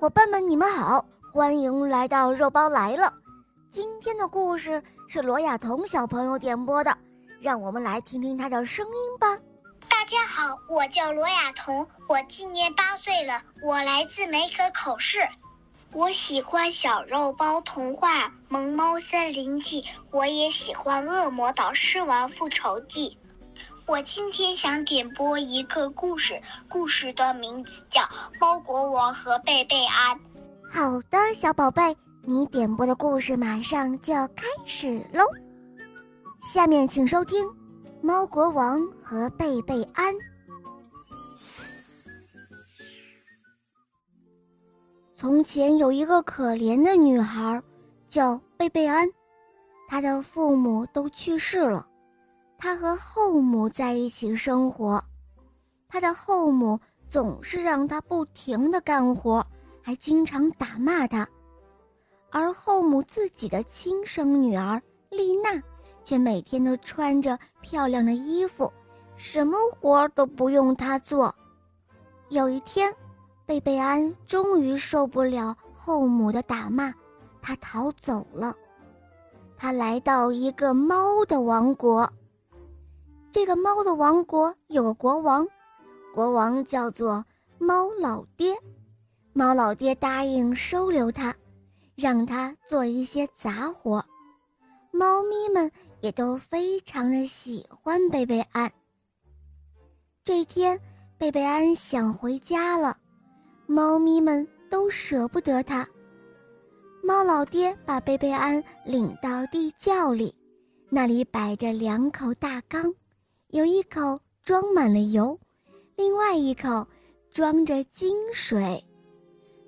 伙伴们，你们好，欢迎来到肉包来了。今天的故事是罗亚彤小朋友点播的，让我们来听听他的声音吧。大家好，我叫罗亚彤，我今年八岁了，我来自梅河口市。我喜欢小肉包童话《萌猫森林记》，我也喜欢《恶魔岛狮王复仇记》。我今天想点播一个故事，故事的名字叫《猫国王和贝贝安》。好的，小宝贝，你点播的故事马上就要开始喽。下面请收听《猫国王和贝贝安》。从前有一个可怜的女孩，叫贝贝安，她的父母都去世了。他和后母在一起生活，他的后母总是让他不停地干活，还经常打骂他。而后母自己的亲生女儿丽娜，却每天都穿着漂亮的衣服，什么活都不用她做。有一天，贝贝安终于受不了后母的打骂，他逃走了。他来到一个猫的王国。这个猫的王国有个国王，国王叫做猫老爹。猫老爹答应收留他，让他做一些杂活。猫咪们也都非常的喜欢贝贝安。这天，贝贝安想回家了，猫咪们都舍不得他。猫老爹把贝贝安领到地窖里，那里摆着两口大缸。有一口装满了油，另外一口装着金水。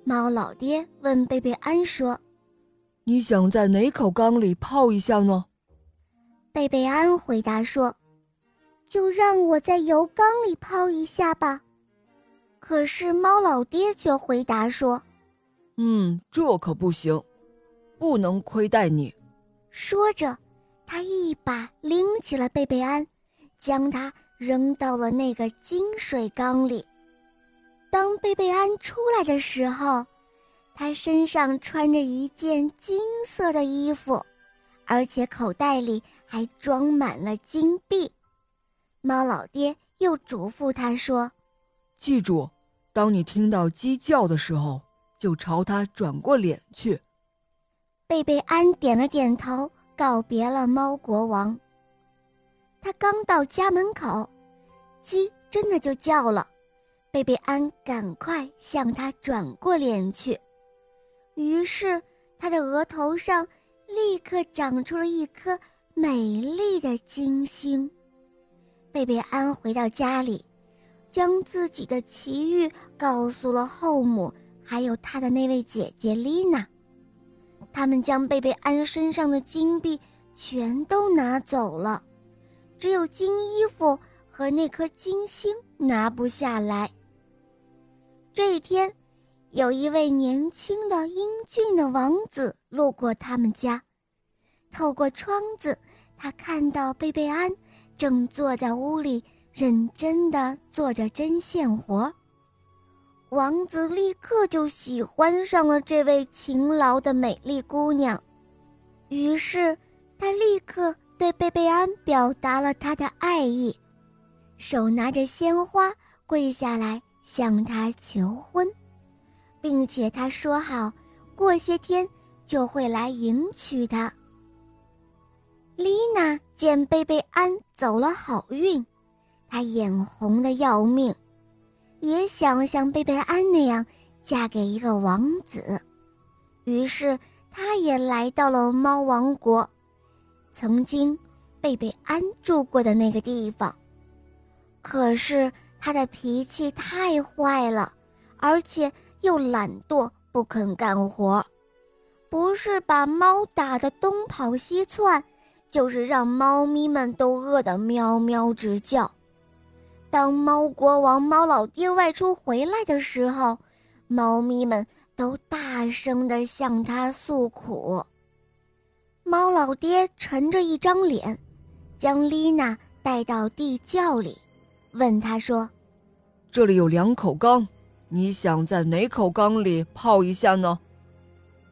猫老爹问贝贝安说：“你想在哪口缸里泡一下呢？”贝贝安回答说：“就让我在油缸里泡一下吧。”可是猫老爹却回答说：“嗯，这可不行，不能亏待你。”说着，他一把拎起了贝贝安。将它扔到了那个金水缸里。当贝贝安出来的时候，他身上穿着一件金色的衣服，而且口袋里还装满了金币。猫老爹又嘱咐他说：“记住，当你听到鸡叫的时候，就朝它转过脸去。”贝贝安点了点头，告别了猫国王。他刚到家门口，鸡真的就叫了。贝贝安赶快向他转过脸去，于是他的额头上立刻长出了一颗美丽的金星。贝贝安回到家里，将自己的奇遇告诉了后母，还有他的那位姐姐丽娜。他们将贝贝安身上的金币全都拿走了。只有金衣服和那颗金星拿不下来。这一天，有一位年轻的英俊的王子路过他们家，透过窗子，他看到贝贝安正坐在屋里认真的做着针线活。王子立刻就喜欢上了这位勤劳的美丽姑娘，于是他立刻。对贝贝安表达了他的爱意，手拿着鲜花跪下来向他求婚，并且他说好，过些天就会来迎娶她。丽娜见贝贝安走了好运，她眼红的要命，也想像贝贝安那样嫁给一个王子，于是她也来到了猫王国。曾经，贝贝安住过的那个地方，可是他的脾气太坏了，而且又懒惰，不肯干活，不是把猫打得东跑西窜，就是让猫咪们都饿得喵喵直叫。当猫国王猫老爹外出回来的时候，猫咪们都大声地向他诉苦。猫老爹沉着一张脸，将丽娜带到地窖里，问她说：“这里有两口缸，你想在哪口缸里泡一下呢？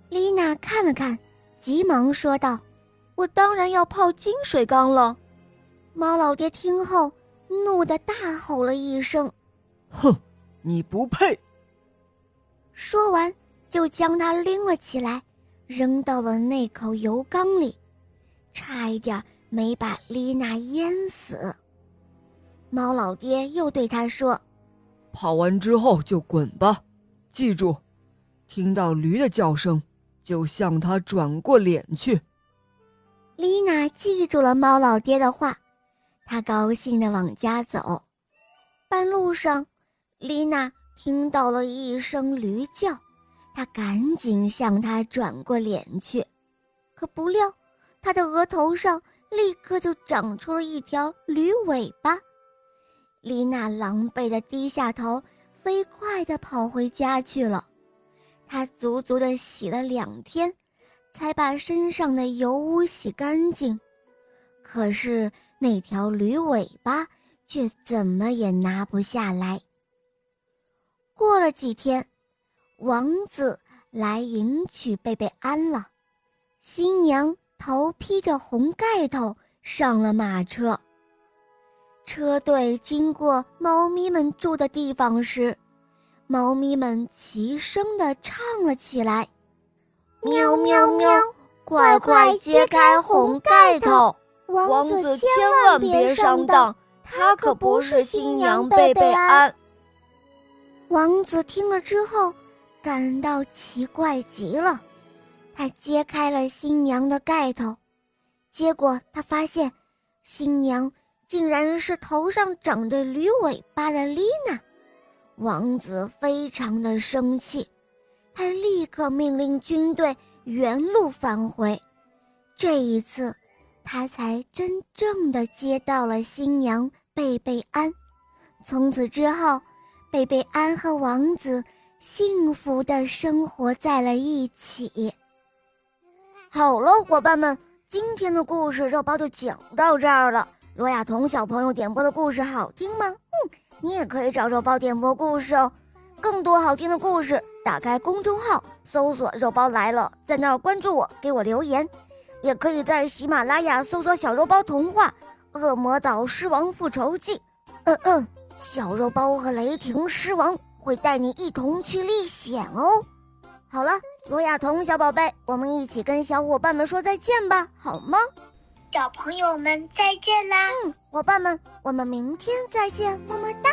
丽娜看了看，急忙说道：“我当然要泡金水缸了。”猫老爹听后，怒得大吼了一声：“哼，你不配！”说完，就将它拎了起来，扔到了那口油缸里，差一点没把丽娜淹死。猫老爹又对他说：“跑完之后就滚吧，记住，听到驴的叫声，就向它转过脸去。”丽娜记住了猫老爹的话。她高兴地往家走，半路上，丽娜听到了一声驴叫，他赶紧向他转过脸去，可不料，她的额头上立刻就长出了一条驴尾巴。丽娜狼狈地低下头，飞快地跑回家去了。她足足地洗了两天，才把身上的油污洗干净。可是。那条驴尾巴却怎么也拿不下来。过了几天，王子来迎娶贝贝安了，新娘头披着红盖头上了马车。车队经过猫咪们住的地方时，猫咪们齐声地唱了起来：“喵喵喵，快快揭开红盖头！”王子千万别上当，他可不是新娘贝贝安。王子听了之后，感到奇怪极了。他揭开了新娘的盖头，结果他发现，新娘竟然是头上长着驴尾巴的丽娜。王子非常的生气，他立刻命令军队原路返回。这一次。他才真正的接到了新娘贝贝安，从此之后，贝贝安和王子幸福的生活在了一起。好了，伙伴们，今天的故事肉包就讲到这儿了。罗亚彤小朋友点播的故事好听吗？嗯，你也可以找肉包点播故事哦。更多好听的故事，打开公众号搜索“肉包来了”，在那儿关注我，给我留言。也可以在喜马拉雅搜索“小肉包童话《恶魔岛狮王复仇记》”。嗯嗯，小肉包和雷霆狮王会带你一同去历险哦。好了，罗亚彤小宝贝，我们一起跟小伙伴们说再见吧，好吗？小朋友们再见啦！嗯，伙伴们，我们明天再见，么么哒。